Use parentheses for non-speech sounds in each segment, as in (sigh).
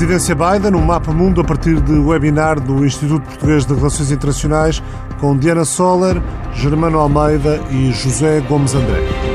presidência Biden, um mapa mundo a partir de webinar do Instituto Português de Relações Internacionais com Diana Soller, Germano Almeida e José Gomes André.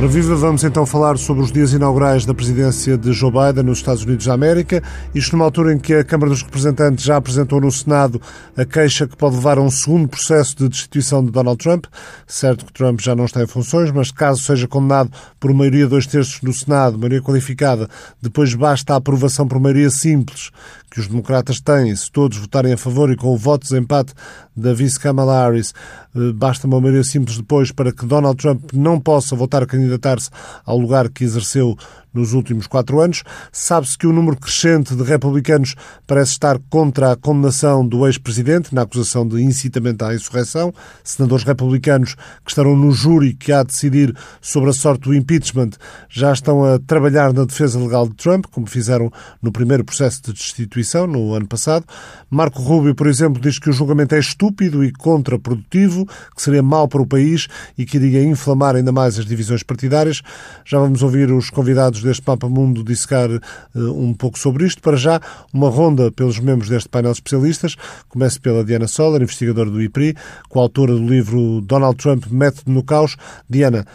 Ora viva, vamos então falar sobre os dias inaugurais da presidência de Joe Biden nos Estados Unidos da América. Isto numa altura em que a Câmara dos Representantes já apresentou no Senado a queixa que pode levar a um segundo processo de destituição de Donald Trump. Certo que Trump já não está em funções, mas caso seja condenado por maioria dois terços no Senado, maioria qualificada, depois basta a aprovação por maioria simples que os democratas têm, se todos votarem a favor e com o voto de desempate da vice Kamala Harris, eh, basta uma maioria simples depois para que Donald Trump não possa voltar a candidatar-se ao lugar que exerceu nos últimos quatro anos. Sabe-se que o número crescente de republicanos parece estar contra a condenação do ex-presidente na acusação de incitamento à insurreição. Senadores republicanos que estarão no júri que há de decidir sobre a sorte do impeachment já estão a trabalhar na defesa legal de Trump, como fizeram no primeiro processo de destituição no ano passado. Marco Rubio, por exemplo, diz que o julgamento é estúpido e contraprodutivo, que seria mau para o país e que iria inflamar ainda mais as divisões partidárias. Já vamos ouvir os convidados membros deste Papa Mundo dissecar uh, um pouco sobre isto. Para já, uma ronda pelos membros deste painel de especialistas. Começo pela Diana Soller, investigadora do IPRI, coautora do livro Donald Trump, Método no Caos. Diana,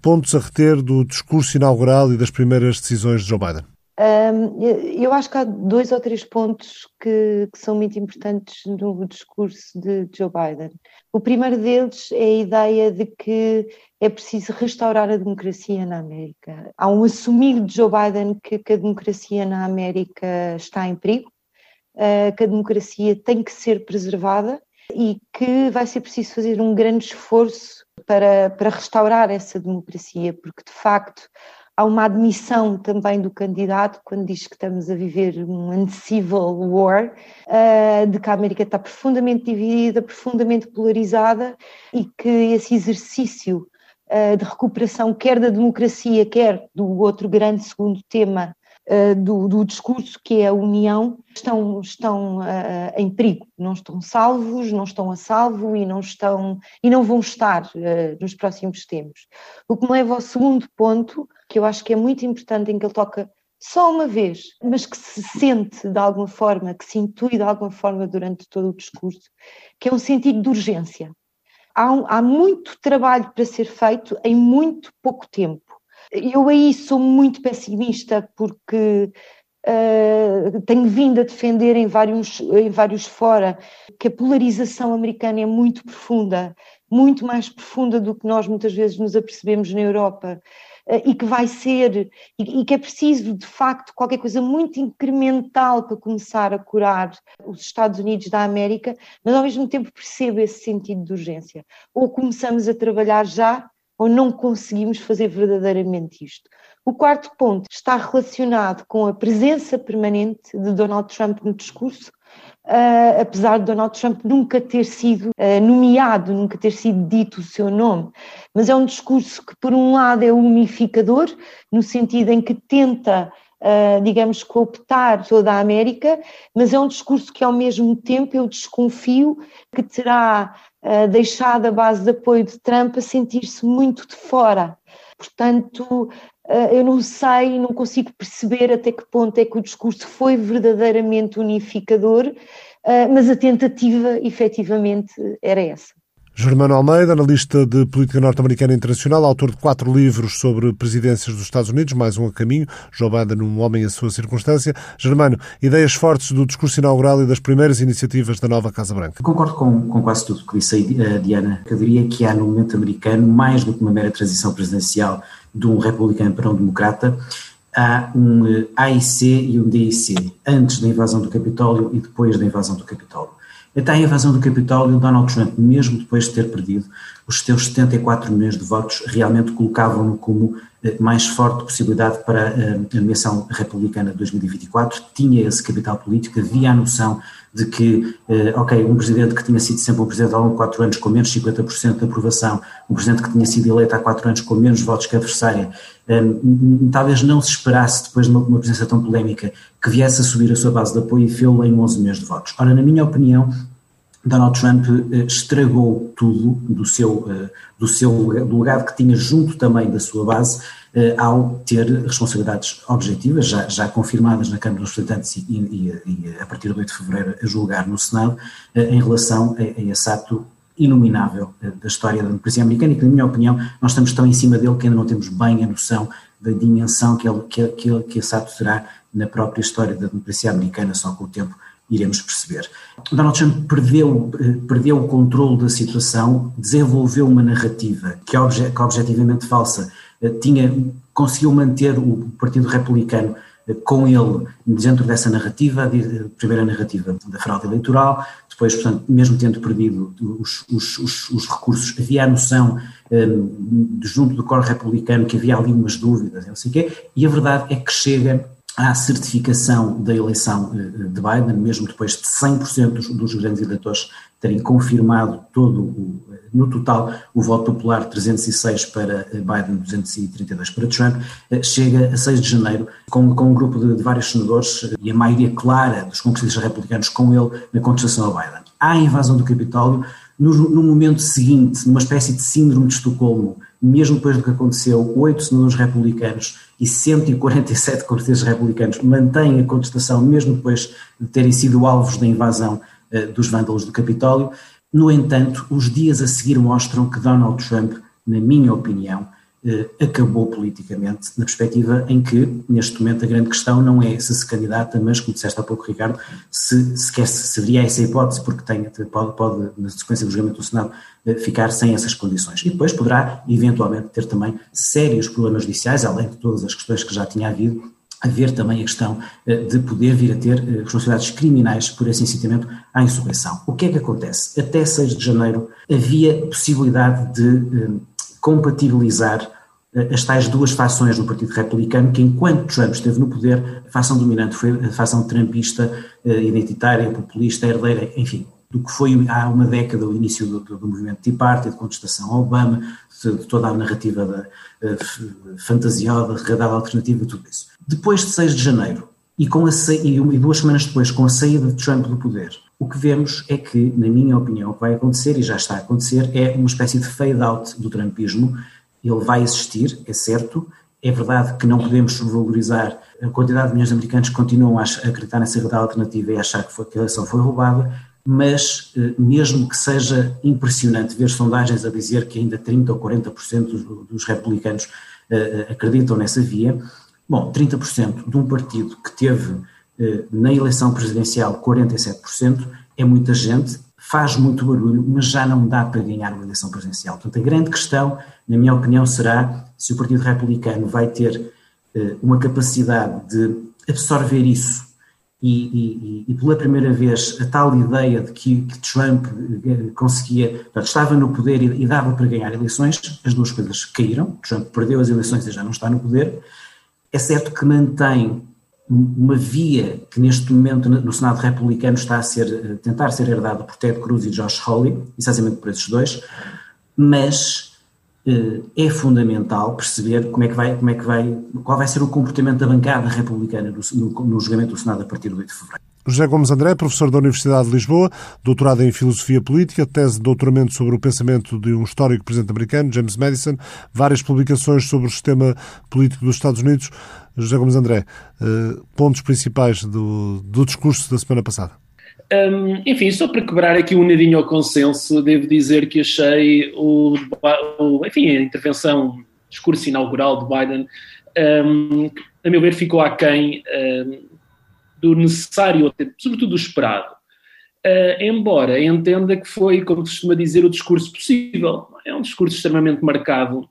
pontos a reter do discurso inaugural e das primeiras decisões de Joe Biden? Um, eu acho que há dois ou três pontos que, que, são muito importantes no discurso de Joe Biden. O primeiro deles é a ideia de que é preciso restaurar a democracia na América. Há um assumir de Joe Biden que, que a democracia na América está em perigo, uh, que a democracia tem que ser preservada e que vai ser preciso fazer um grande esforço para, para restaurar essa democracia, porque de facto Há uma admissão também do candidato, quando diz que estamos a viver um uncivil war, uh, de que a América está profundamente dividida, profundamente polarizada e que esse exercício uh, de recuperação, quer da democracia, quer do outro grande segundo tema uh, do, do, discurso, que é a união, estão, estão uh, em perigo, não estão salvos, não estão a salvo e não estão e não vão estar uh, nos próximos tempos. O que me leva ao segundo ponto, que eu acho que é muito importante, em que ele toca só uma vez, mas que se sente de alguma forma, que se intui de alguma forma durante todo o discurso, que é um sentido de urgência. Há, um, há muito trabalho para ser feito em muito pouco tempo. Eu aí sou muito pessimista porque uh, tenho vindo a defender em vários, em vários fora que a polarização americana é muito profunda, muito mais profunda do que nós muitas vezes nos apercebemos na Europa. Uh, e que vai ser, e, e, que é preciso de facto qualquer coisa muito incremental para começar a curar os Estados Unidos da América, mas ao mesmo tempo percebo esse sentido de urgência. Ou começamos a trabalhar já, ou não conseguimos fazer verdadeiramente isto. O quarto ponto está relacionado com a presença permanente de Donald Trump no discurso, uh, apesar de Donald Trump nunca ter sido uh, nomeado, nunca ter sido dito o seu nome. Mas é um discurso que, por um lado, é unificador, no sentido em que tenta Uh, digamos, cooptar toda a América, mas é um discurso que, ao mesmo tempo, eu desconfio que terá deixado a base de apoio de Trump a sentir-se muito de fora. Portanto, eu não sei, não consigo perceber até que ponto é que o discurso foi verdadeiramente unificador, mas a tentativa, efetivamente, era essa. Germano Almeida, analista de política norte-americana internacional, autor de quatro livros sobre presidências dos Estados Unidos, mais um a caminho, Joe Biden, um homem em sua circunstância. Germano, ideias fortes do discurso inaugural e das primeiras iniciativas da nova Casa Branca. Concordo com, com quase tudo o que disse a Diana, que eu diria que há no momento americano, mais do que uma mera transição presidencial de um republicano para um democrata, há um eh, AIC e um DIC, antes da invasão do Capitólio e depois da invasão do Capitólio. Até a invasão do Capitólio, Donald Trump, mesmo depois de ter perdido, os seus 74 milhões de votos realmente colocavam-no como eh, mais forte possibilidade para eh, a nomeação republicana de 2024. Tinha esse capital político, havia a noção de que, eh, ok, um presidente que tinha sido sempre um presidente ao longo de quatro anos com menos 50% de aprovação, um presidente que tinha sido eleito há quatro anos com menos votos que a adversária, talvez não se esperasse, depois de uma, presença tão polémica, que viesse a subir a sua base de apoio e fê-lo em 11 milhões de votos. Ora, na minha opinião, Donald Trump estragou tudo do seu, do seu do legado que tinha junto também da sua base ao ter responsabilidades objetivas, já, já confirmadas na Câmara dos Representantes e, e, e, a partir do 8 de fevereiro a julgar no Senado, em relação a, a esse ato inominável da história da democracia americana e que, na minha opinião, nós estamos tão em cima dele que ainda não temos bem a noção da dimensão que, ele, que, que, que esse ato terá na própria história da democracia americana, só com o tempo iremos perceber. Donald Trump perdeu, perdeu o controle da situação, desenvolveu uma narrativa que, obje, que objetivamente falsa, eh, tinha, conseguiu manter o Partido Republicano eh, com ele dentro dessa narrativa, a primeira narrativa da fraude eleitoral, depois, portanto, mesmo tendo perdido os, os, os, os recursos, havia a noção um, junto do coro republicano que havia ali umas dúvidas, não sei o quê, e a verdade é que chega à certificação da eleição eh, de Biden, mesmo depois de 100% dos, grandes eleitores terem confirmado todo o, eh, no total o voto popular 306 para eh, Biden, 232 para Trump, chega a 6 de janeiro com, com um grupo de, de vários senadores e a maioria clara dos congressistas republicanos com ele na contestação a Biden. Há a invasão do Capitólio, no, no momento seguinte, numa espécie de síndrome de Estocolmo, mesmo depois do que aconteceu, oito senadores republicanos e 147 congressistas republicanos mantêm a contestação, mesmo depois de terem sido alvos da invasão dos vândalos do Capitólio. No entanto, os dias a seguir mostram que Donald Trump, na minha opinião, eh, acabou politicamente, na perspectiva em que, neste momento, a grande questão não é se se candidata, mas, como disseste há pouco, Ricardo, se, se, quer, se haveria essa hipótese, porque tem, pode, pode, na sequência do julgamento do Senado, eh, ficar sem essas condições. E depois poderá, eventualmente, ter também sérios problemas judiciais, além de todas as questões que já tinha havido, haver também a questão eh, de poder vir a ter responsabilidades criminais por esse incitamento à insurreição. O que é que acontece? Até 6 de janeiro havia possibilidade de compatibilizar eh, as tais duas fações do Partido Republicano, que enquanto Trump esteve no poder, a fação dominante foi a fação trumpista, eh, identitária, populista, herdeira, enfim, do que foi há uma década o início do, do, movimento Tea Party, de contestação ao Obama, de, de toda a narrativa da, fantasiosa, redada alternativa, tudo isso. Depois de 6 de janeiro, e, com a, e, duas semanas depois, com a saída de Trump do poder, o que vemos é que, na minha opinião, o que vai acontecer, e já está a acontecer, é uma espécie de fade-out do trumpismo. Ele vai existir, é certo. É verdade que não podemos valorizar a quantidade de milhões de americanos que continuam a acreditar nessa realidade alternativa e achar que, foi, que a eleição foi roubada, mas eh, mesmo que seja impressionante ver sondagens a dizer que ainda 30% ou 40% dos, dos republicanos uh, acreditam nessa via, bom, 30% de um partido que teve eh, na eleição presidencial 47%, é muita gente, faz muito barulho, mas já não dá para ganhar uma eleição presidencial. Portanto, a grande questão, na minha opinião, será se o Partido Republicano vai ter uh, uma capacidade de absorver isso e, e, e, pela primeira vez a tal ideia de que, que Trump eh, conseguia, portanto, estava no poder e, e, dava para ganhar eleições, as duas coisas caíram, Trump perdeu as eleições e já não está no poder. É certo que mantém uma via que neste momento no Senado republicano está a ser, a tentar ser herdada por Ted Cruz e Josh Hawley, essencialmente por esses dois, mas eh, é fundamental perceber como é que vai, como é que vai, qual vai ser o comportamento da bancada republicana no, no, no julgamento do Senado a partir do 8 de fevereiro. José Gomes André, professor da Universidade de Lisboa, doutorado em Filosofia Política, tese de doutoramento sobre o pensamento de um histórico presidente americano, James Madison, várias publicações sobre o sistema político dos Estados Unidos. José Gomes André, eh, pontos principais do, do discurso da semana passada. Um, enfim, só para quebrar aqui um nadinho ao consenso, devo dizer que achei o, o enfim, a intervenção, discurso inaugural de Biden, um, a meu ver, ficou aquém um, do necessário, sobretudo do esperado. Uh, embora entenda que foi, como costuma dizer, o discurso possível. É um discurso extremamente marcado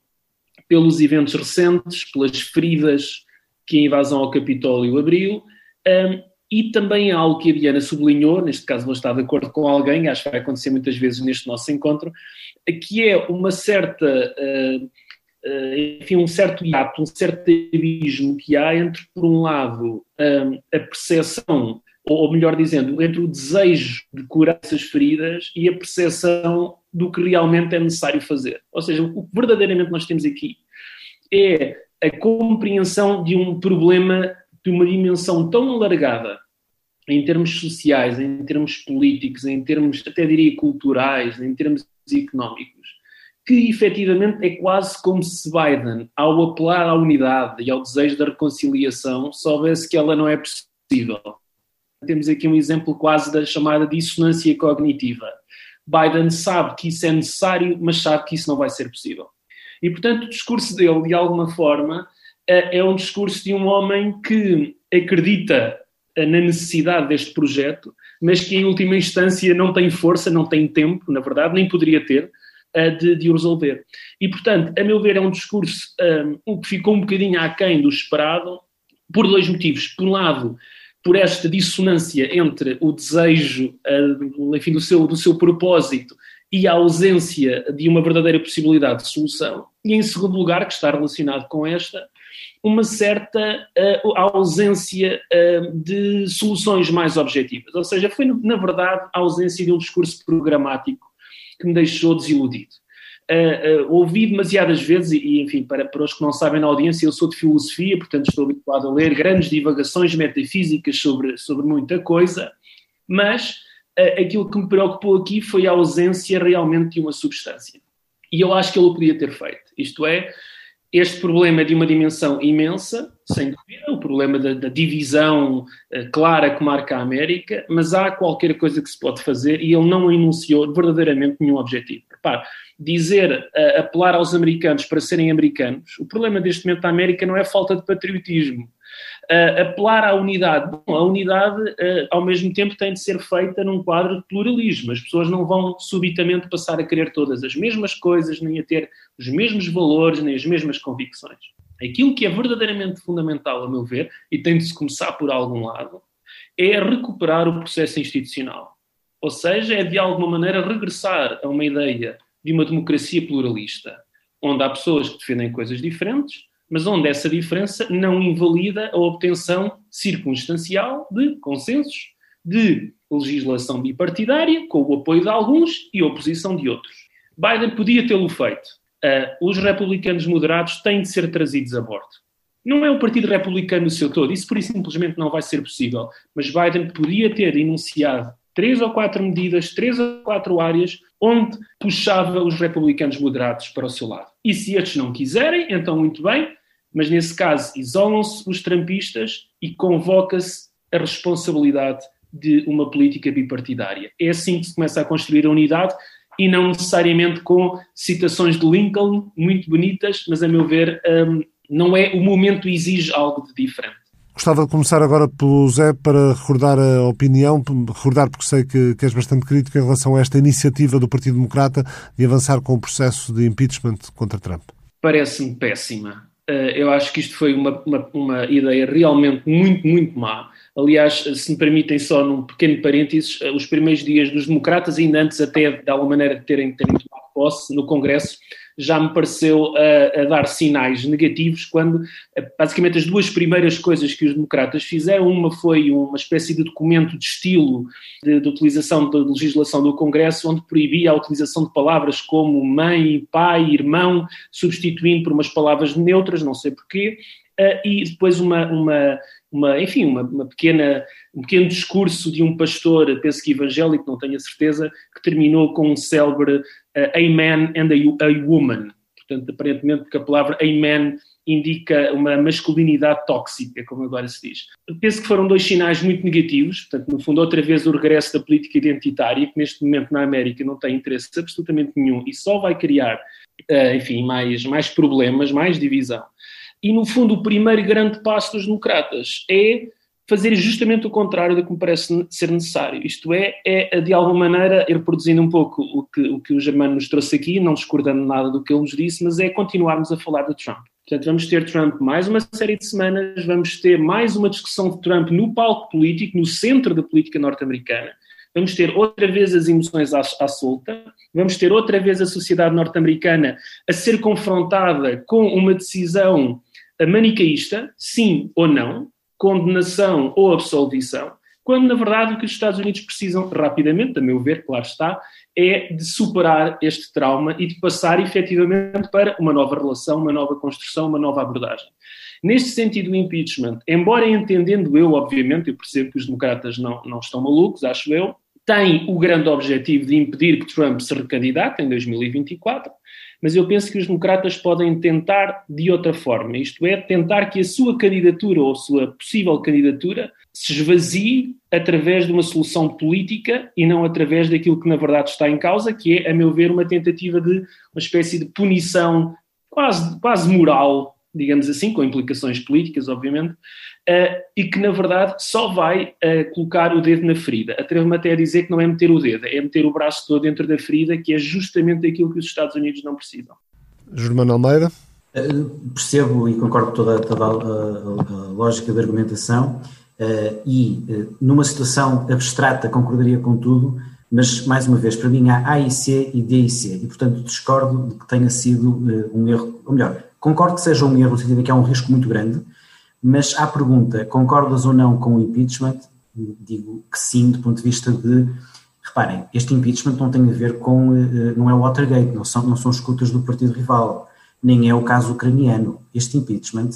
pelos eventos recentes, pelas feridas que a invasão ao Capitólio abriu, um, e também algo que a Diana sublinhou, neste caso vou estar de acordo com alguém, acho que vai acontecer muitas vezes neste nosso encontro, que é uma certa, uh, enfim, um certo hiato, um certo abismo que há entre, por um lado, um, a percepção, ou melhor dizendo, entre o desejo de curar essas feridas e a percepção do que realmente é necessário fazer. Ou seja, o que verdadeiramente nós temos aqui é a compreensão de um problema de uma dimensão tão alargada em termos sociais, em termos políticos, em termos, até diria, culturais, em termos económicos, que efetivamente é quase como se Biden, ao apelar à unidade e ao desejo da reconciliação, soubesse que ela não é possível. Temos aqui um exemplo quase da chamada dissonância cognitiva. Biden sabe que isso é necessário, mas sabe que isso não vai ser possível. E, portanto, o discurso dele, de alguma forma, é, é um discurso de um homem que acredita na necessidade deste projeto, mas que em última instância não tem força, não tem tempo, na verdade, nem poderia ter, de, de o resolver. E, portanto, a meu ver, é um discurso um, que ficou um bocadinho aquém do esperado, por dois motivos. Por um lado, por esta dissonância entre o desejo, uh, enfim, do seu, do seu propósito e a ausência de uma verdadeira possibilidade de solução. E, em segundo lugar, que está relacionado com esta, uma certa uh, ausência uh, de soluções mais objetivas. Ou seja, foi, na verdade, a ausência de um discurso programático que me deixou desiludido. Uh, uh, ouvi demasiadas vezes, e enfim, para, para os que não sabem na audiência, eu sou de filosofia, portanto estou habituado a ler grandes divagações metafísicas sobre, sobre muita coisa, mas uh, aquilo que me preocupou aqui foi a ausência realmente de uma substância. E eu acho que ele o podia ter feito. Isto é, este problema de uma dimensão imensa, sem dúvida, o problema da, da, divisão uh, clara que marca a América, mas há qualquer coisa que se pode fazer e ele não enunciou verdadeiramente nenhum objetivo. Repare, dizer, uh, apelar aos americanos para serem americanos, o problema deste momento da América não é falta de patriotismo, uh, apelar à unidade. Bom, a unidade, uh, ao mesmo tempo, tem de ser feita num quadro de pluralismo. As pessoas não vão subitamente passar a querer todas as mesmas coisas, nem a ter os mesmos valores, nem as mesmas convicções. Aquilo que é verdadeiramente fundamental, a meu ver, e tem de se começar por algum lado, é recuperar o processo institucional. Ou seja, é de alguma maneira regressar a uma ideia de uma democracia pluralista, onde há pessoas que defendem coisas diferentes, mas onde essa diferença não invalida a obtenção circunstancial de consensos, de legislação bipartidária, com o apoio de alguns e oposição de outros. Biden podia tê-lo feito. Uh, os republicanos moderados têm de ser trazidos a bordo. Não é o Partido Republicano no seu todo, isso por simplesmente não vai ser possível. Mas Biden podia ter enunciado três ou quatro medidas, três ou quatro áreas onde puxava os republicanos moderados para o seu lado. E se estes não quiserem, então muito bem, mas nesse caso isolam-se os trampistas e convoca-se a responsabilidade de uma política bipartidária. É assim que se começa a construir a unidade e não necessariamente com citações de Lincoln muito bonitas, mas a meu ver um, não é o momento exige algo de diferente. Gostava de começar agora pelo Zé para recordar a opinião, recordar porque sei que, que és bastante crítico em relação a esta iniciativa do Partido Democrata de avançar com o processo de impeachment contra Trump. Parece-me péssima. Eh, eu acho que isto foi uma, uma, uma, ideia realmente muito, muito má. Aliás, se me permitem só num pequeno parênteses, eh, os primeiros dias dos democratas, ainda antes até de alguma maneira de terem, terem tomado posse no Congresso, já me pareceu a, a, dar sinais negativos quando basicamente as duas primeiras coisas que os democratas fizeram, uma foi uma espécie de documento de estilo de, de utilização da legislação do Congresso, onde proibia a utilização de palavras como mãe, pai, irmão, substituindo por umas palavras neutras, não sei porquê, uh, e depois uma, uma, uma enfim, uma, uma, pequena, um pequeno discurso de um pastor, penso que evangélico, não tenho a certeza, que terminou com um célebre uh, a man and a, a woman. Portanto, aparentemente, porque a palavra amen indica uma masculinidade tóxica, como agora se diz. Penso que foram dois sinais muito negativos, portanto, no fundo, outra vez o regresso da política identitária, que neste momento na América não tem interesse absolutamente nenhum e só vai criar, uh, enfim, mais, mais problemas, mais divisão. E, no fundo, o primeiro grande passo dos democratas é fazer justamente o contrário do que me parece ser necessário. Isto é, é de alguma maneira, reproduzindo um pouco o que o, que o Germano nos trouxe aqui, não discordando nada do que ele nos disse, mas é continuarmos a falar de Trump. Portanto, vamos ter Trump mais uma série de semanas, vamos ter mais uma discussão de Trump no palco político, no centro da política norte-americana. Vamos ter outra vez as emoções à, à solta, vamos ter outra vez a sociedade norte-americana a ser confrontada com uma decisão manicaísta, sim ou não, condenação ou absolvição, quando na verdade o que os Estados Unidos precisam rapidamente, a meu ver, claro está, é de superar este trauma e de passar efetivamente para uma nova relação, uma nova construção, uma nova abordagem. Neste sentido, o impeachment, embora entendendo eu, obviamente, eu percebo que os democratas não, não estão malucos, acho eu, tem o grande objetivo de impedir que Trump se recandidate em 2024, mas eu penso que os democratas podem tentar de outra forma, isto é, tentar que a sua candidatura ou a sua possível candidatura se esvazie através de uma solução política e não através daquilo que na verdade está em causa, que é, a meu ver, uma tentativa de uma espécie de punição quase, quase moral, digamos assim, com implicações políticas, obviamente, uh, e que na verdade só vai uh, colocar o dedo na ferida. Atrevo-me até a dizer que não é meter o dedo, é meter o braço todo dentro da ferida, que é justamente aquilo que os Estados Unidos não precisam. Germano Almeida? Uh, percebo e concordo com toda, toda a, a, a, lógica da argumentação e numa situação abstrata concordaria com tudo, mas mais uma vez, para mim há AIC e DIC e portanto discordo de que tenha sido um erro, ou melhor, concordo que seja um erro no sentido de que há um risco muito grande, mas à pergunta, concordas ou não com o impeachment? Digo que sim, do ponto de vista de. Reparem, este impeachment não tem a ver com. Eh, não é o Watergate, não são, não são escutas do partido rival, nem é o caso ucraniano. Este impeachment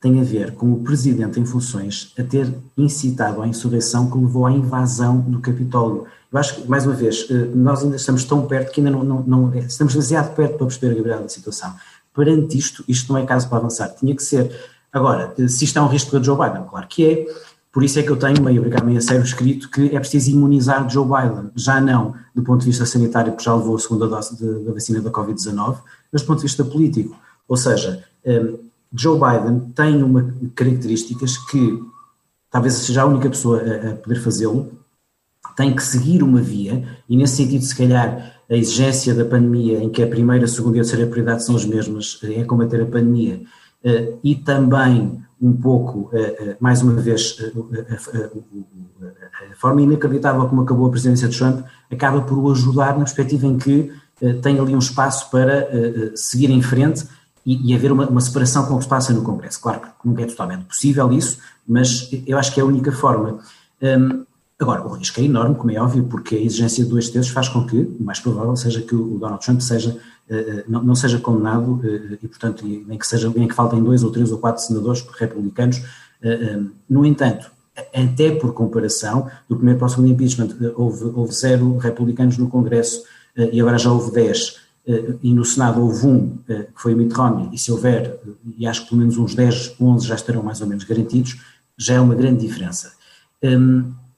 tem a ver com o presidente em funções a ter incitado à insurreição que levou à invasão do Capitólio. Eu acho que, mais uma vez, eh, nós ainda estamos tão perto que ainda não, não, não estamos demasiado perto para perceber a gravidade da situação. Perante isto, isto não é caso para avançar. Tinha que ser Agora, se isto é um risco para Joe Biden, claro que é, por isso é que eu tenho, meio obrigado meio a sério, escrito que é preciso imunizar Joe Biden, já não do ponto de vista sanitário, porque já levou a segunda dose da vacina da Covid-19, mas do ponto de vista político. Ou seja, um, Joe Biden tem uma características que talvez seja a única pessoa a, a poder fazê-lo, tem que seguir uma via, e nesse sentido, se calhar, a exigência da pandemia, em que a primeira, a segunda e a terceira prioridade são as mesmas, é combater a pandemia, eh, e também um pouco, eh, eh, mais uma vez, a forma inacreditável como acabou a presidência de Trump acaba por o ajudar na perspectiva em que tem ali um espaço para seguir em frente e, haver uma, uma, separação com o que se passa no Congresso. Claro que nunca é totalmente possível isso, mas eu acho que é a única forma. Um, agora, o risco é enorme, como é óbvio, porque a exigência de dois terços faz com que, o mais provável seja que o Donald Trump seja eh, eh, não, seja condenado eh, e, portanto, nem que, seja, nem que faltem dois ou três ou quatro senadores republicanos. No entanto, até por comparação, do primeiro para o segundo impeachment houve, houve zero republicanos no Congresso e agora já houve dez, e no Senado houve um, que foi o Mitt Romney, e se houver, e acho que pelo menos uns 10, 11 já estarão mais ou menos garantidos, já é uma grande diferença.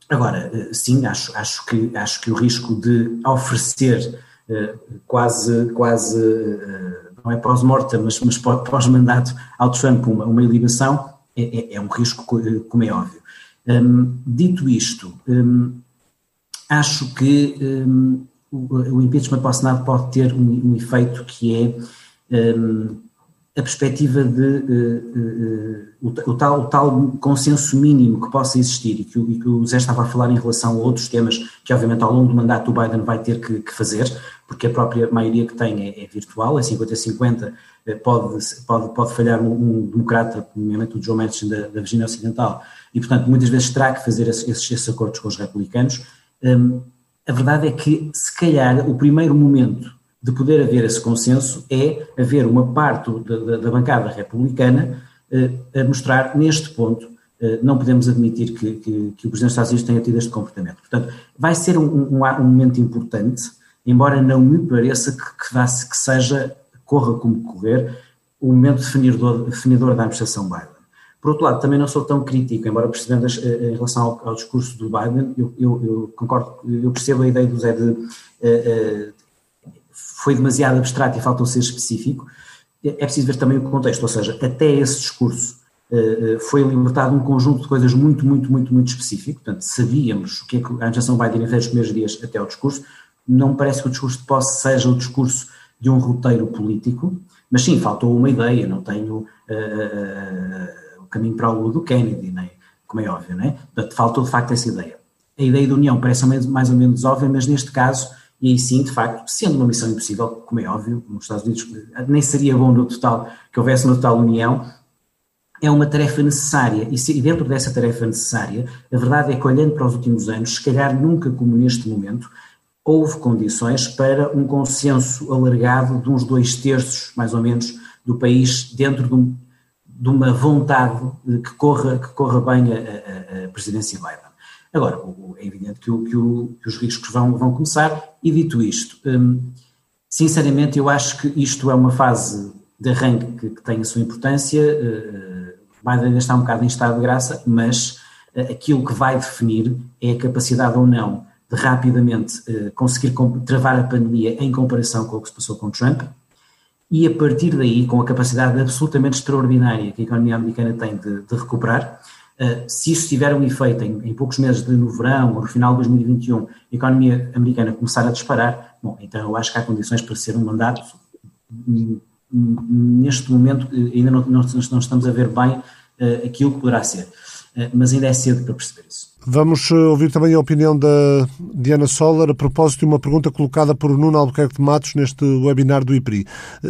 Agora, sim, acho, acho, que, acho que o risco de oferecer eh, quase, quase eh, não é pós-mortem, mas, mas pós-mandato ao Trump uma, uma eliminação, é, é, é, um risco, como é óbvio. Um, dito isto, um, acho que um, o, o, impeachment para o Senado pode ter um, um efeito que é a perspectiva de uh, uh, o, o, tal, o, tal, consenso mínimo que possa existir e que, e que, o Zé estava a falar em relação a outros temas que obviamente ao longo do mandato o Biden vai ter que, que fazer, porque a própria maioria que tem é, é virtual, é 50-50, pode, pode, pode falhar um, um democrata, nomeadamente o Joe Manchin da, da, Virgínia Ocidental, e portanto muitas vezes terá que fazer esses, esses acordos com os republicanos. Um, a verdade é que se calhar o primeiro momento de poder haver esse consenso é haver uma parte da, da bancada republicana eh, a mostrar neste ponto eh, não podemos admitir que, que, que, o Presidente dos Estados Unidos tenha tido este comportamento. Portanto, vai ser um, um, um momento importante, embora não me pareça que, que, vá, que seja, corra como correr, o momento definidor, definidor da administração Biden. Por outro lado, também não sou tão crítico, embora percebendo eh, em relação ao, ao, discurso do Biden, eu, eu, eu, concordo, eu percebo a ideia do Zé de uh, foi demasiado abstrato e faltou ser específico, é preciso ver também o contexto, ou seja, até esse discurso uh, foi libertado um conjunto de coisas muito, muito, muito, muito específico, portanto sabíamos o que é que a administração vai dizer nos primeiros dias até ao discurso, não parece que o discurso de posse seja o discurso de um roteiro político, mas sim, faltou uma ideia, não tenho uh, uh, o caminho para o lua do Kennedy, né? como é óbvio, né? portanto faltou de facto essa ideia. A ideia da União parece mais ou menos óbvia, mas neste caso e aí sim, de facto, sendo uma missão impossível, como é óbvio, nos Estados Unidos nem seria bom no total que houvesse uma total união, é uma tarefa necessária e, se, dentro dessa tarefa necessária, a verdade é que olhando para os últimos anos, se calhar nunca como neste momento, houve condições para um consenso alargado de uns dois terços, mais ou menos, do país dentro de um, de uma vontade que corra, que corra bem a, a, a presidência Biden. Agora, é evidente que, o, que, o, que, os riscos vão, vão começar, e dito isto, hum, sinceramente eu acho que isto é uma fase de arranque que, que tem a sua importância, uh, Biden ainda está um bocado em estado de graça, mas uh, aquilo que vai definir é a capacidade ou não de rapidamente uh, conseguir travar a pandemia em comparação com o que se passou com Trump, e a partir daí, com a capacidade absolutamente extraordinária que a economia americana tem de, de recuperar, se isso tiver um efeito em, em, poucos meses de no verão ou no final de 2021, a economia americana começar a disparar, bom, então eu acho que há condições para ser um mandato. Neste momento ainda não, não, não estamos a ver bem uh, aquilo que poderá ser, mas ainda é cedo para perceber isso. Vamos ouvir também a opinião da Diana Soller a propósito de uma pergunta colocada por Nuno Albuquerque de Matos neste webinar do IPRI.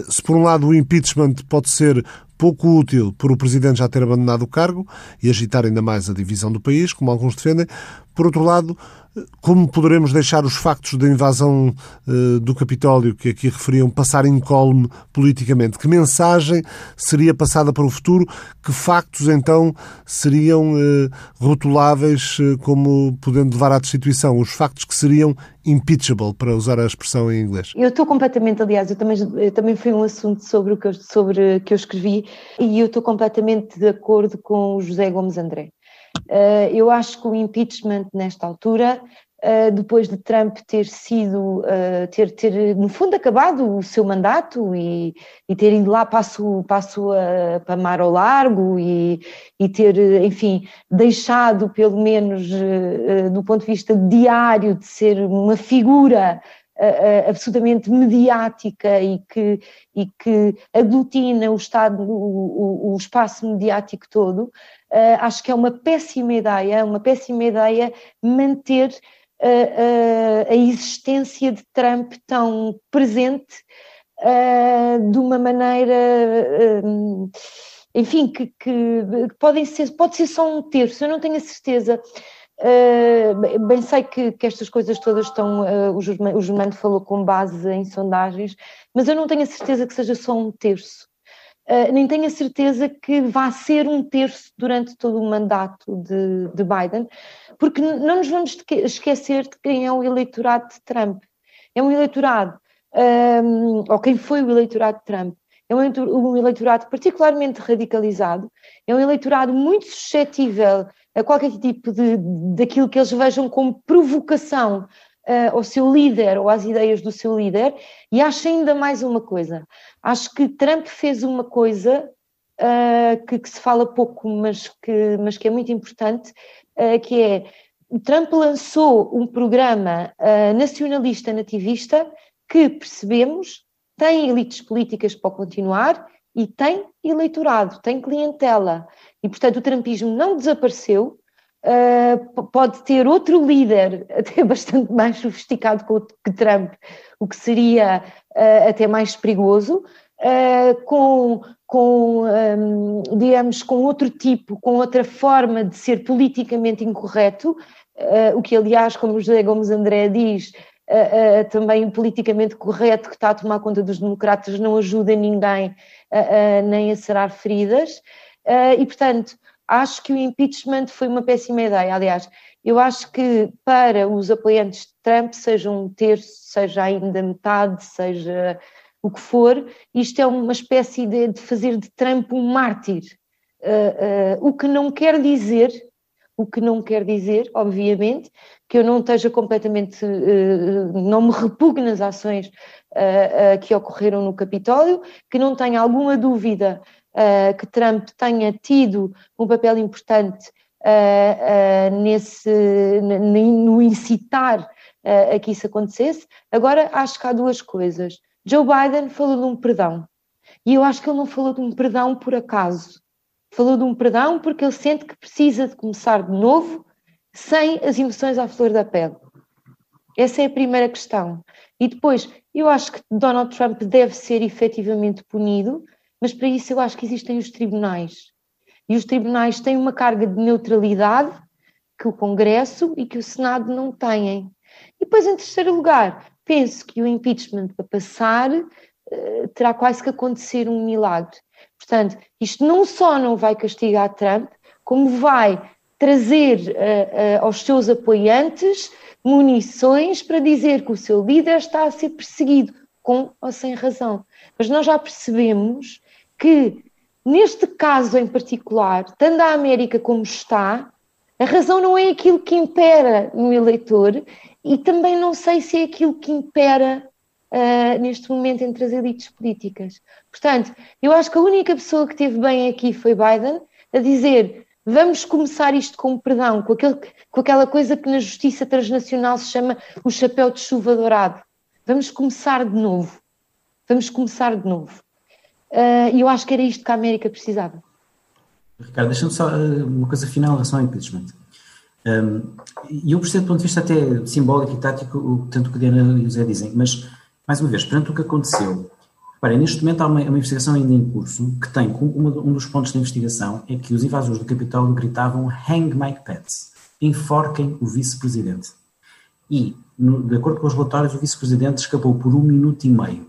Se por um lado o impeachment pode ser pouco útil por o Presidente já ter abandonado o cargo e agitar ainda mais a divisão do país, como alguns defendem, por outro lado, como poderemos deixar os factos da invasão do Capitólio, que aqui referiam, passar incólume politicamente? Que mensagem seria passada para o futuro? Que factos, então, seriam rotuláveis como podendo levar à destituição? Os factos que seriam impeachable, para usar a expressão em inglês. Eu estou completamente, aliás, eu também, eu também foi um assunto sobre o que eu, sobre que eu escrevi e eu estou completamente de acordo com o José Gomes André. Uh, eu acho que o impeachment, nesta altura, uh, depois de Trump ter sido, uh, ter, ter, no fundo, acabado o seu mandato e, e ter ido lá sua, para, a para Mar ao Largo e, e ter, enfim, deixado, pelo menos do ponto de vista diário, de ser uma figura Uh, absolutamente mediática e que, e que aglutina o Estado, o, o, o espaço mediático todo, uh, acho que é uma péssima ideia, uma péssima ideia manter uh, a existência de Trump tão presente de uma maneira enfim, que, que, podem ser, pode ser só um terço, eu não tenho a certeza. Uh, bem sei que, que, estas coisas todas estão, uh, o, Germano, falou com base em sondagens, mas eu não tenho a certeza que seja só um terço. Uh, nem tenho a certeza que vá ser um terço durante todo o mandato de, de Biden, porque não nos vamos esquecer de quem é o eleitorado de Trump. É um eleitorado, um, ou quem foi o eleitorado de Trump, é um eleitorado particularmente radicalizado, é um eleitorado muito suscetível a qualquer tipo de daquilo que eles vejam como provocação uh, ao seu líder ou às ideias do seu líder, e acho ainda mais uma coisa. Acho que Trump fez uma coisa uh, que, que, se fala pouco, mas que, mas que é muito importante, uh, que é Trump lançou um programa nacionalista nativista que percebemos tem elites políticas para continuar e tem eleitorado, tem clientela. E, portanto, o trumpismo não desapareceu, uh, pode ter outro líder, (laughs) até bastante mais sofisticado que Trump, o que seria uh, até mais perigoso, uh, com, com um, digamos, com outro tipo, com outra forma de ser politicamente incorreto, o que, aliás, como José Gomes André diz, Uh, uh, também politicamente correto que está a tomar conta dos democratas não ajuda ninguém uh, nem a sarar feridas. e, portanto, acho que o impeachment foi uma péssima ideia. Aliás, eu acho que para os apoiantes de Trump, seja um terço, seja ainda metade, seja o que for, isto é uma espécie de, de fazer de Trump um mártir. Uh, uh, o que não quer dizer, o que não quer dizer, obviamente, que eu não esteja completamente, uh, não me repugna as ações que ocorreram no Capitólio, que não tenha alguma dúvida uh, que Trump tenha tido um papel importante uh, uh, nesse, no incitar a que isso acontecesse. Agora, acho que há duas coisas. Joe Biden falou de um perdão. E eu acho que ele não falou de um perdão por acaso. Falou de um perdão porque ele sente que precisa de começar de novo, sem as emoções à flor da pele. Essa é a primeira questão. E depois, eu acho que Donald Trump deve ser efetivamente punido, mas para isso eu acho que existem os tribunais. E os tribunais têm uma carga de neutralidade que o Congresso e que o Senado não têm. E depois, em terceiro lugar, penso que o impeachment para passar uh, terá quase que acontecer um milagre. Portanto, isto não só não vai castigar Trump, como vai trazer uh, uh, aos seus apoiantes munições para dizer que o seu líder está a ser perseguido, com ou sem razão. Mas nós já percebemos que, neste caso em particular, tanto a América como está, a razão não é aquilo que impera no eleitor e também não sei se é aquilo que impera uh, neste momento entre as elites políticas. Portanto, eu acho que a única pessoa que teve bem aqui foi Biden, a dizer vamos começar isto com perdão, com, aquele, com aquela coisa que na justiça transnacional se chama o chapéu de chuva dourado. Vamos começar de novo. Vamos começar de novo. Uh, e eu acho que era isto que a América precisava. Ricardo, deixa-me só uh, uma coisa final em relação ao impeachment. E eu percebo do ponto de vista até simbólico e tático, tanto que a Diana e o José dizem, mas, mais uma vez, perante o que aconteceu, reparem, neste momento há uma, uma investigação ainda em curso que tem, uma, um dos pontos da investigação é que os invasores do Capitólio gritavam Hang Mike Pence, enforquem o vice-presidente. E, no, de acordo com os relatórios, o vice-presidente escapou por um minuto e meio.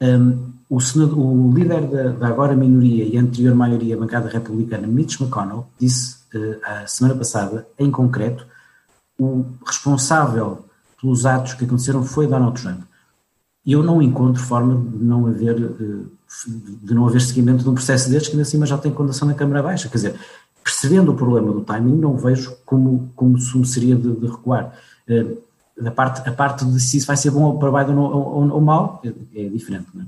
Um, o, senador, o, líder da, da, agora minoria e anterior maioria bancada republicana, Mitch McConnell, disse uh, a semana passada, em concreto, o responsável pelos atos que aconteceram foi Donald Trump. Eu não encontro forma de não haver, uh, de não haver seguimento de um processo destes que ainda acima já tem condenação na Câmara Baixa. Quer dizer, percebendo o problema do timing, não vejo como, como seria de, de recuar. Uh, a parte, a parte de se isso vai ser bom para Biden ou, ou, ou mal é, é diferente, não é?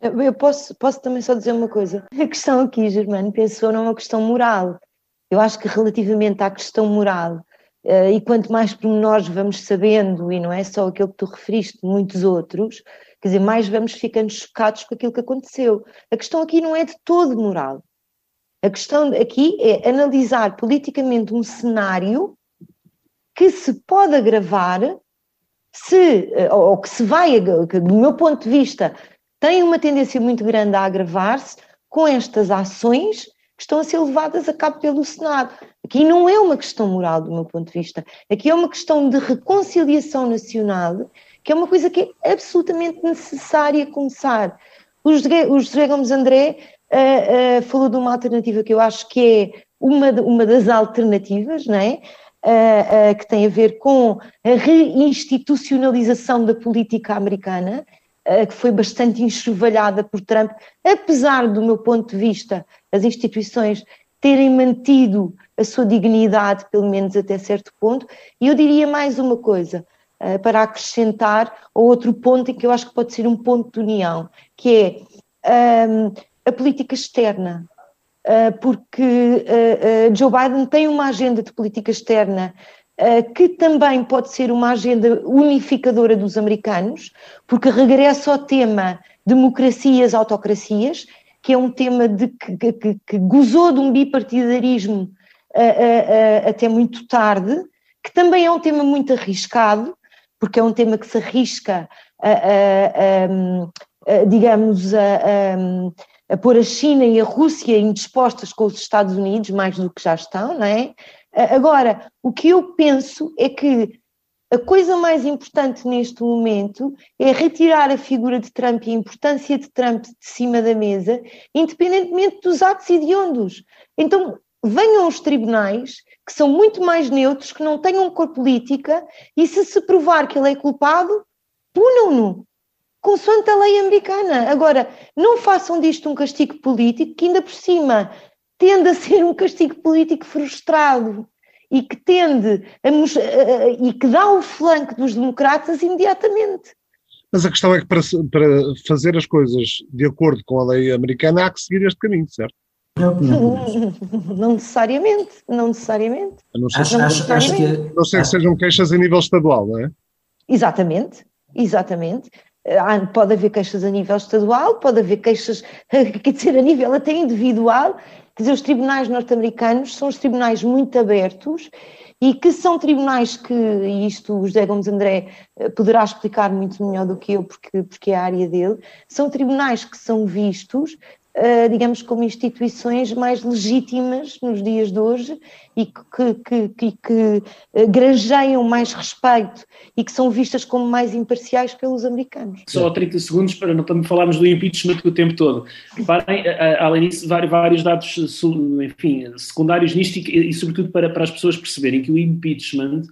Eu posso, posso também só dizer uma coisa. A questão aqui, Germano, pensou não é questão moral. Eu acho que relativamente à questão moral, uh, e quanto mais pormenores vamos sabendo, e não é só aquilo que tu referiste, muitos outros, quer dizer, mais vamos ficando chocados com aquilo que aconteceu. A questão aqui não é de todo moral. A questão aqui é analisar politicamente um cenário que se pode agravar se, eh, ou que se vai, do meu ponto de vista, tem uma tendência muito grande a agravar-se com estas ações que estão a ser levadas a cabo pelo Senado. Aqui não é uma questão moral, do meu ponto de vista, aqui é uma questão de reconciliação nacional, que é uma coisa que é absolutamente necessária começar. O José, Gomes André uh, uh, falou de uma alternativa que eu acho que é uma, uma das alternativas, não é? Uh, que tem a ver com a reinstitucionalização da política americana, que foi bastante enxovalhada por Trump, apesar do meu ponto de vista, as instituições terem mantido a sua dignidade, pelo menos até certo ponto. E eu diria mais uma coisa, uh, para acrescentar a outro ponto em que eu acho que pode ser um ponto de união, que é ehm, a política externa. Uh, porque Joe Biden tem uma agenda de política externa eh, que também pode ser uma agenda unificadora dos americanos, porque regressa ao tema democracias, autocracias, que é um tema de, que, que, que gozou de um bipartidarismo uh, uh, até muito tarde, que também é um tema muito arriscado, porque é um tema que se arrisca, digamos, a, a pôr a China e a Rússia indispostas com os Estados Unidos, mais do que já estão, não é? Agora, o que eu penso é que a coisa mais importante neste momento é retirar a figura de Trump e a importância de Trump de cima da mesa, independentemente dos atos hediondos. Então, venham os tribunais, que são muito mais neutros, que não tenham cor política, e se se provar que ele é culpado, punam-no, consoante a lei americana. Agora, não façam disto um castigo político, que ainda por cima tende a ser um castigo político frustrado e que tende a, e que dá o flanco dos democratas imediatamente. Mas a questão é que para, para, fazer as coisas de acordo com a lei americana há que seguir este caminho, certo? Não, não, não necessariamente, não necessariamente. A não ser, acho, não, acho, acho que, não ser que sejam queixas a nível estadual, não é? Exatamente, exatamente. Pode haver queixas a nível estadual, pode haver queixas, (laughs) quer dizer, a nível até individual, Quer dizer, os tribunais norte-americanos são os tribunais muito abertos e que são tribunais que, e isto o José Gomes André eh, poderá explicar muito melhor do que eu, porque, porque é a área dele, são tribunais que são vistos digamos, como instituições mais legítimas nos dias de hoje e que, que, que, que granjeiam mais respeito e que são vistas como mais imparciais pelos americanos. Só 30 segundos para não falarmos do impeachment o tempo todo. Reparem, além disso, vários dados enfim, secundários nisto e, e sobretudo para, para as pessoas perceberem que o impeachment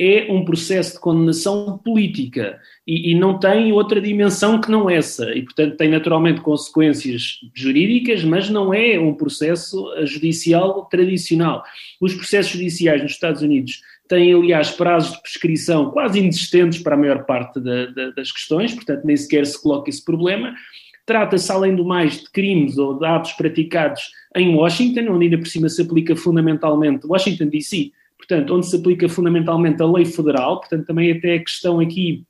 é um processo de condenação política e, e, não tem outra dimensão que não essa. E, portanto, tem naturalmente consequências jurídicas, mas não é um processo judicial tradicional. Os processos judiciais nos Estados Unidos têm, aliás, prazos de prescrição quase inexistentes para a maior parte da, da, das questões, portanto, nem sequer se coloca esse problema. Trata-se, além do mais, de crimes ou de atos praticados em Washington, onde ainda por cima se aplica fundamentalmente Washington, D.C., portanto, onde se aplica fundamentalmente a lei federal, portanto, também até a questão aqui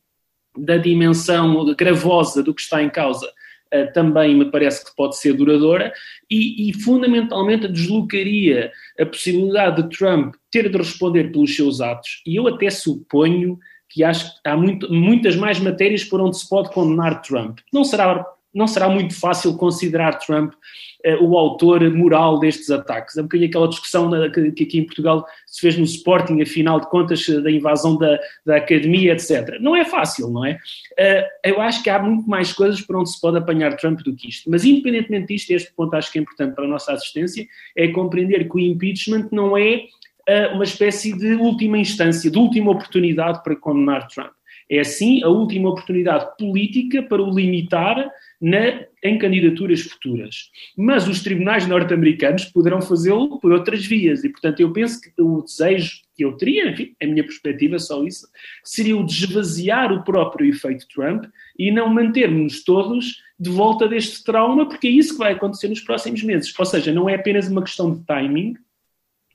da dimensão gravosa do que está em causa uh, também me parece que pode ser duradoura e, e, fundamentalmente deslocaria a possibilidade de Trump ter de responder pelos seus atos e eu até suponho que acho que há muito, muitas mais matérias por onde se pode condenar Trump. Não será não será muito fácil considerar Trump uh, o autor moral destes ataques. É um bocadinho aquela discussão na, que, que, aqui em Portugal se fez no Sporting, afinal de contas, da invasão da, da academia, etc. Não é fácil, não é? Uh, eu acho que há muito mais coisas por onde se pode apanhar Trump do que isto. Mas, independentemente disto, este ponto acho que é importante para a nossa assistência, é compreender que o impeachment não é uh, uma espécie de última instância, de última oportunidade para condenar Trump. É, sim, a última oportunidade política para o limitar na, em candidaturas futuras. Mas os tribunais norte-americanos poderão fazê-lo por outras vias, e portanto eu penso que o desejo que eu teria, enfim, a minha perspectiva só isso, seria o de esvaziar o próprio efeito Trump e não mantermos todos de volta deste trauma, porque é isso que vai acontecer nos próximos meses. Ou seja, não é apenas uma questão de timing,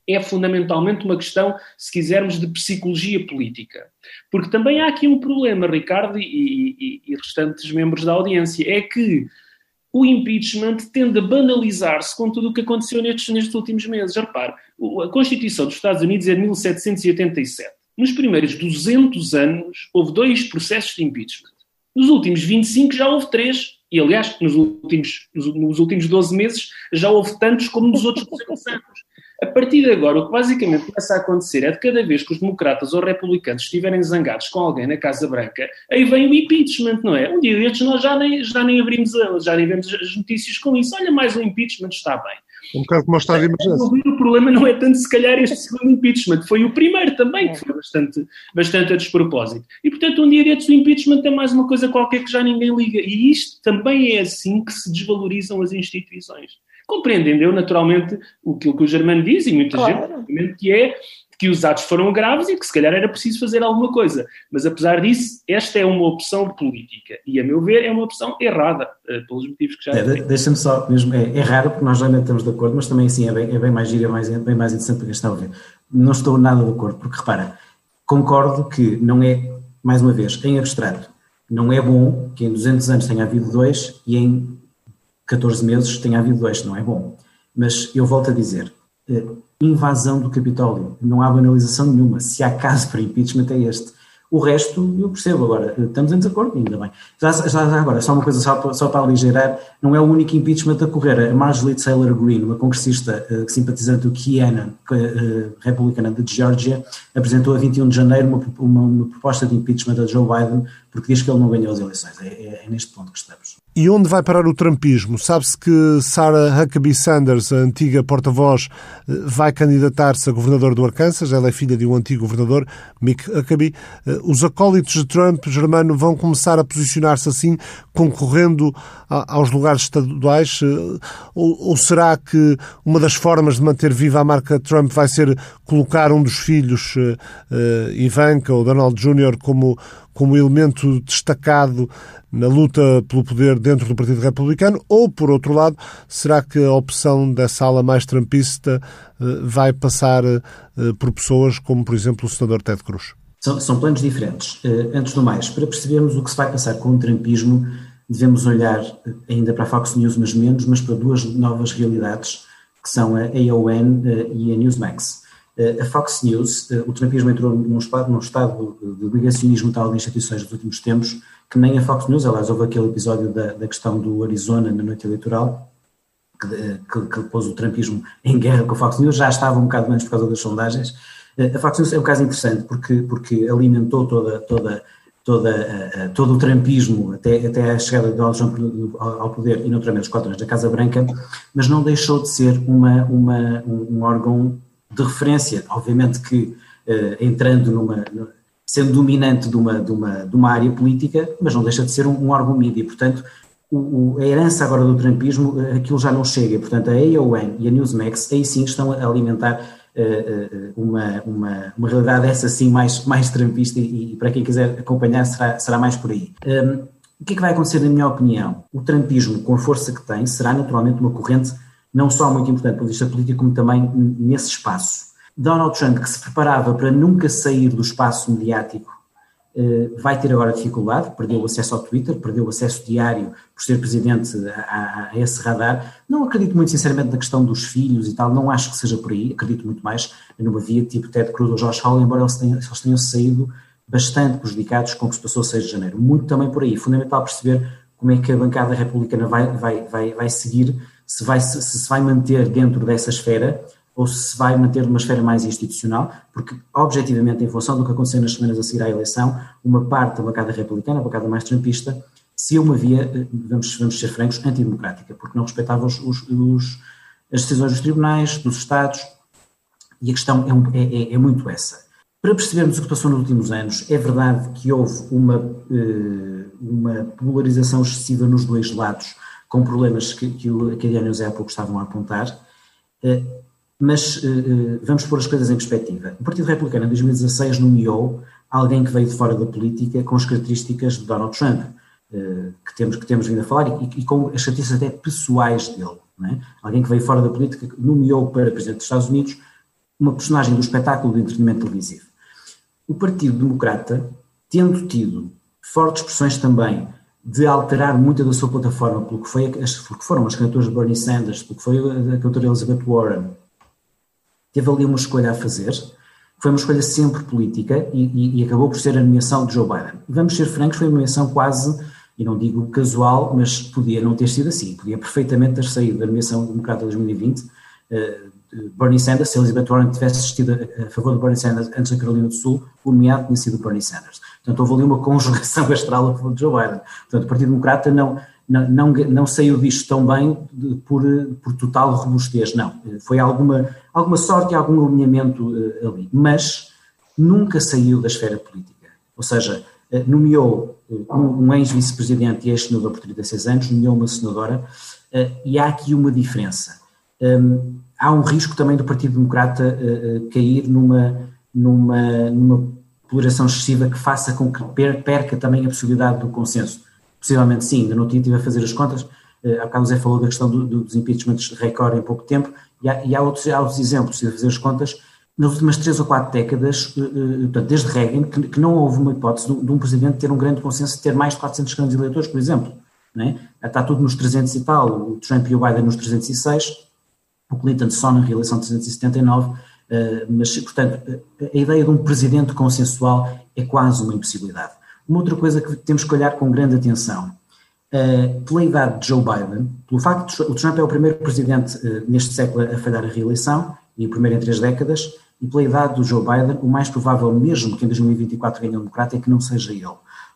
é fundamentalmente uma questão, se quisermos, de psicologia política. Porque também há aqui um problema, Ricardo e, e, e restantes membros da audiência, é que o impeachment tende a banalizar-se com tudo o que aconteceu nestes, nestes últimos meses. Repare, a Constituição dos Estados Unidos é de 1787. Nos primeiros 200 anos, houve dois processos de impeachment. Nos últimos 25 já houve três. E, aliás, nos últimos, nos, nos últimos 12 meses já houve tantos como nos outros 200 anos. A partir de agora, o que basicamente começa a acontecer é de cada vez que os democratas ou republicanos estiverem zangados com alguém na Casa Branca, aí vem o impeachment, não é? Um dia destes nós já nem, já nem abrimos, já nem vemos as notícias com isso. Olha, mais um impeachment está bem. Um bocado como o estado de emergência. O problema não é tanto, se calhar, este segundo impeachment, foi o primeiro também, que foi bastante, bastante a despropósito. E, portanto, um dia destes o impeachment é mais uma coisa qualquer que já ninguém liga. E isto também é assim que se desvalorizam as instituições compreendendo eu naturalmente o que, o Germano diz e muita claro. gente, que é que os atos foram graves e que se calhar era preciso fazer alguma coisa. Mas apesar disso, esta é uma opção política e, a meu ver, é uma opção errada, eh, pelos motivos que já. É, Deixa-me só, mesmo, é, é, raro porque nós já não estamos de acordo, mas também assim é bem, é bem mais giro, é mais, é bem mais interessante para quem está a ouvir. Não estou nada de acordo, porque repara, concordo que não é, mais uma vez, em abstrato, não é bom que em 200 anos tenha havido dois e em 14 meses tenha havido dois, não é bom. Mas eu volto a dizer, eh, invasão do Capitólio, não há banalização nenhuma. Se há caso para impeachment é este. O resto eu percebo agora, estamos em desacordo, ainda bem. Já, já, já agora, só uma coisa só, só para aligeirar, não é o único impeachment a correr. A Marjorie Taylor Greene, uma congressista uh, simpatizante do Kiana, uh, republicana de Georgia, apresentou a 21 de janeiro uma, uma, uma, proposta de impeachment a Joe Biden porque diz que ele não ganhou as eleições. É, é, é neste ponto que estamos. E onde vai parar o trumpismo? Sabe-se que Sarah Huckabee Sanders, a antiga porta-voz, eh, vai candidatar-se a governador do Arkansas. Ela é filha de um antigo governador, Mick Huckabee. Eh, os acólitos de Trump, Germano, vão começar a posicionar-se assim, concorrendo aos lugares estaduais? Eh, ou será que uma das formas de manter viva a marca Trump vai ser colocar um dos filhos, Ivanka ou Donald Jr., como como elemento destacado na luta pelo poder dentro do Partido Republicano, ou, por outro lado, será que a opção dessa ala mais trampista eh, vai passar eh, por pessoas como, por exemplo, o senador Ted Cruz? São, são planos diferentes. Eh, antes do mais, para percebermos o que se vai passar com o trampismo, devemos olhar ainda para a Fox News, mas menos, mas para duas novas realidades, que são a AON e a Newsmax. Eh, a Fox News, eh, o trumpismo entrou num estado, num estado de ligacionismo tal de instituições dos últimos tempos que nem a Fox News, aliás, houve aquele episódio da, da questão do Arizona na noite eleitoral, que, que, que, pôs o trumpismo em guerra com a Fox News, já estava um bocado menos por causa das sondagens. A Fox News é um caso interessante porque, porque alimentou toda, toda, toda, todo o trumpismo até, até a chegada de Donald Trump ao poder e naturalmente os quatro anos da Casa Branca, mas não deixou de ser uma, uma, um órgão de referência. Obviamente que uh, entrando numa, sendo dominante de uma, de, uma, de uma área política, mas não deixa de ser um, um órgão mídia. Portanto, o, o, a herança agora do trumpismo, eh, aquilo já não chega. Portanto, a AON e a Newsmax aí sim estão a alimentar uh, uma, uma, uma realidade essa sim mais, mais trumpista e, e, para quem quiser acompanhar será, será mais por aí. Um, ehm, o que é que vai acontecer na minha opinião? O trumpismo, com a força que tem, será naturalmente uma corrente não só muito importante do ponto de vista político, como também nesse espaço. Donald Trump, que se preparava para nunca sair do espaço mediático, eh, vai ter agora dificuldade, perdeu o acesso ao Twitter, perdeu o acesso diário por ser presidente a, a, esse radar. Não acredito muito sinceramente na questão dos filhos e tal, não acho que seja por aí, acredito muito mais numa via tipo Ted Cruz ou Josh Hawley, embora eles tenham, eles tenham saído bastante prejudicados com o que se passou 6 de janeiro. Muito também por aí, fundamental perceber como é que a bancada republicana vai, vai, vai, vai seguir, se, vai, se, se vai manter dentro dessa esfera ou se vai manter numa esfera mais institucional, porque, objetivamente, em função do que aconteceu nas semanas a seguir à eleição, uma parte da bancada republicana, a bancada mais trumpista, se uma via, eh, vamos, vamos ser francos, antidemocrática, porque não respeitava os, os, os, as decisões dos tribunais, dos Estados, e a questão é, é, é, é, muito essa. Para percebermos o que passou nos últimos anos, é verdade que houve uma, eh, uma polarização excessiva nos dois lados, com problemas que, que, o, que a Diana e o Zé há pouco estavam a apontar, eh, mas uh, vamos pôr as coisas em perspectiva. O Partido Republicano, em 2016, nomeou alguém que veio de fora da política com as características de Donald Trump, que, temos, que temos vindo a falar, e, e com as características até pessoais dele. É? Alguém que veio fora da política, nomeou para Presidente dos Estados Unidos uma personagem do espetáculo de entretenimento televisivo. O Partido Democrata, tendo tido fortes pressões também de alterar muito da sua plataforma, pelo que, foi, pelo que foram as candidaturas de Bernie Sanders, pelo que foi a candidatura Elizabeth Warren, teve ali uma escolha a fazer, foi uma escolha sempre política e, e, e, acabou por ser a nomeação de Joe Biden. Vamos ser francos, foi uma nomeação quase, e não digo casual, mas podia não ter sido assim, podia perfeitamente ter saído da nomeação democrata de 2020, uh, Bernie Sanders, se Elizabeth Warren tivesse assistido a, favor de Bernie Sanders antes da Carolina do Sul, o nomeado tinha sido Bernie Sanders. Portanto, houve ali uma conjugação (laughs) astral a favor de Joe Biden. Portanto, o Partido Democrata não, não, não, não saiu disto tão bem de, por, por total robustez, não. Foi alguma, alguma sorte e algum alinhamento uh, ali, mas nunca saiu da esfera política. Ou seja, uh, nomeou uh, um, um ex-vice-presidente e ex-senador por 36 anos, nomeou uma senadora, e há aqui uma diferença. Um, há um risco também do Partido Democrata cair numa, numa, numa polarização excessiva que faça com que perca também a possibilidade do consenso Possivelmente sim, ainda não estive a fazer as contas. Uh, há bocado o Zé falou da questão do, do, dos impeachments recorde em pouco tempo, e há, e há, outros, há outros exemplos, se fazer as contas, nas últimas três ou quatro décadas, uh, portanto, desde Reagan, que, que, não houve uma hipótese de, de, um presidente ter um grande consenso de ter mais de 400 grandes eleitores, por exemplo. Né? Está tudo nos 300 e tal, o Trump e o Biden nos 306, o Clinton só na reeleição de 379, uh, mas, portanto, a ideia de um presidente consensual é quase uma impossibilidade. Uma outra coisa que temos que olhar com grande atenção, uh, pela idade de Joe Biden, pelo facto de o Trump é o primeiro presidente neste século a falhar a reeleição, e o primeiro em três décadas, e pela idade do Joe Biden, o mais provável mesmo que em 2024 ganhe um democrata é que não seja ele.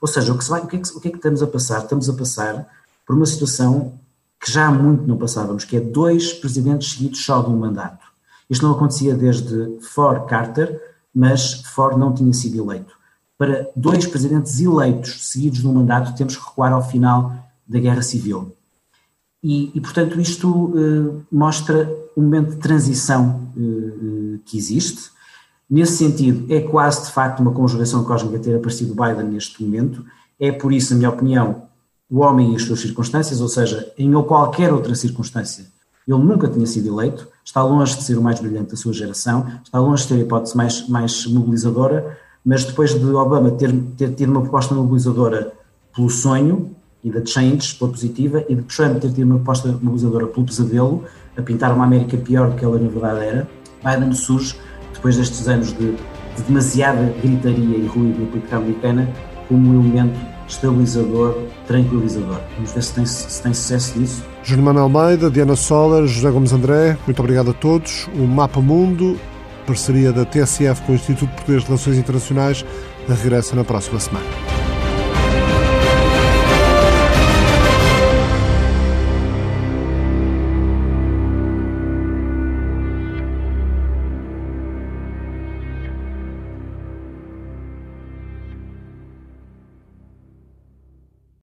Ou seja, o que, vai, o, que é que, o que, é que estamos a passar? Estamos a passar por uma situação que já há muito não passávamos, que é dois presidentes seguidos só de um mandato. Isto não acontecia desde Ford Carter, mas Ford não tinha sido eleito para dois presidentes eleitos seguidos no mandato, temos que recuar ao final da Guerra Civil. E, e portanto, isto uh, mostra um momento de transição uh, que existe. Nesse sentido, é quase de facto uma conjugação cósmica ter aparecido Biden neste momento. É por isso, na minha opinião, o homem e as suas circunstâncias, ou seja, em qualquer outra circunstância, ele nunca tinha sido eleito, está longe de ser o mais brilhante da sua geração, está longe de ter a hipótese mais, mais mobilizadora, mas depois de Obama ter, ter tido uma proposta mobilizadora pelo sonho e da change pela positiva, e de Trump ter tido uma proposta mobilizadora pelo pesadelo, a pintar uma América pior do que ela na verdade era, Biden surge, depois destes anos de, de demasiada gritaria e ruído na política americana, como um elemento estabilizador, tranquilizador. Vamos ver se tem, se tem sucesso nisso. Germano Almeida, Diana Soller, José Gomes André, muito obrigado a todos. O Mapa Mundo, parceria da TSF com o Instituto Português de Relações Internacionais, regressa na próxima semana.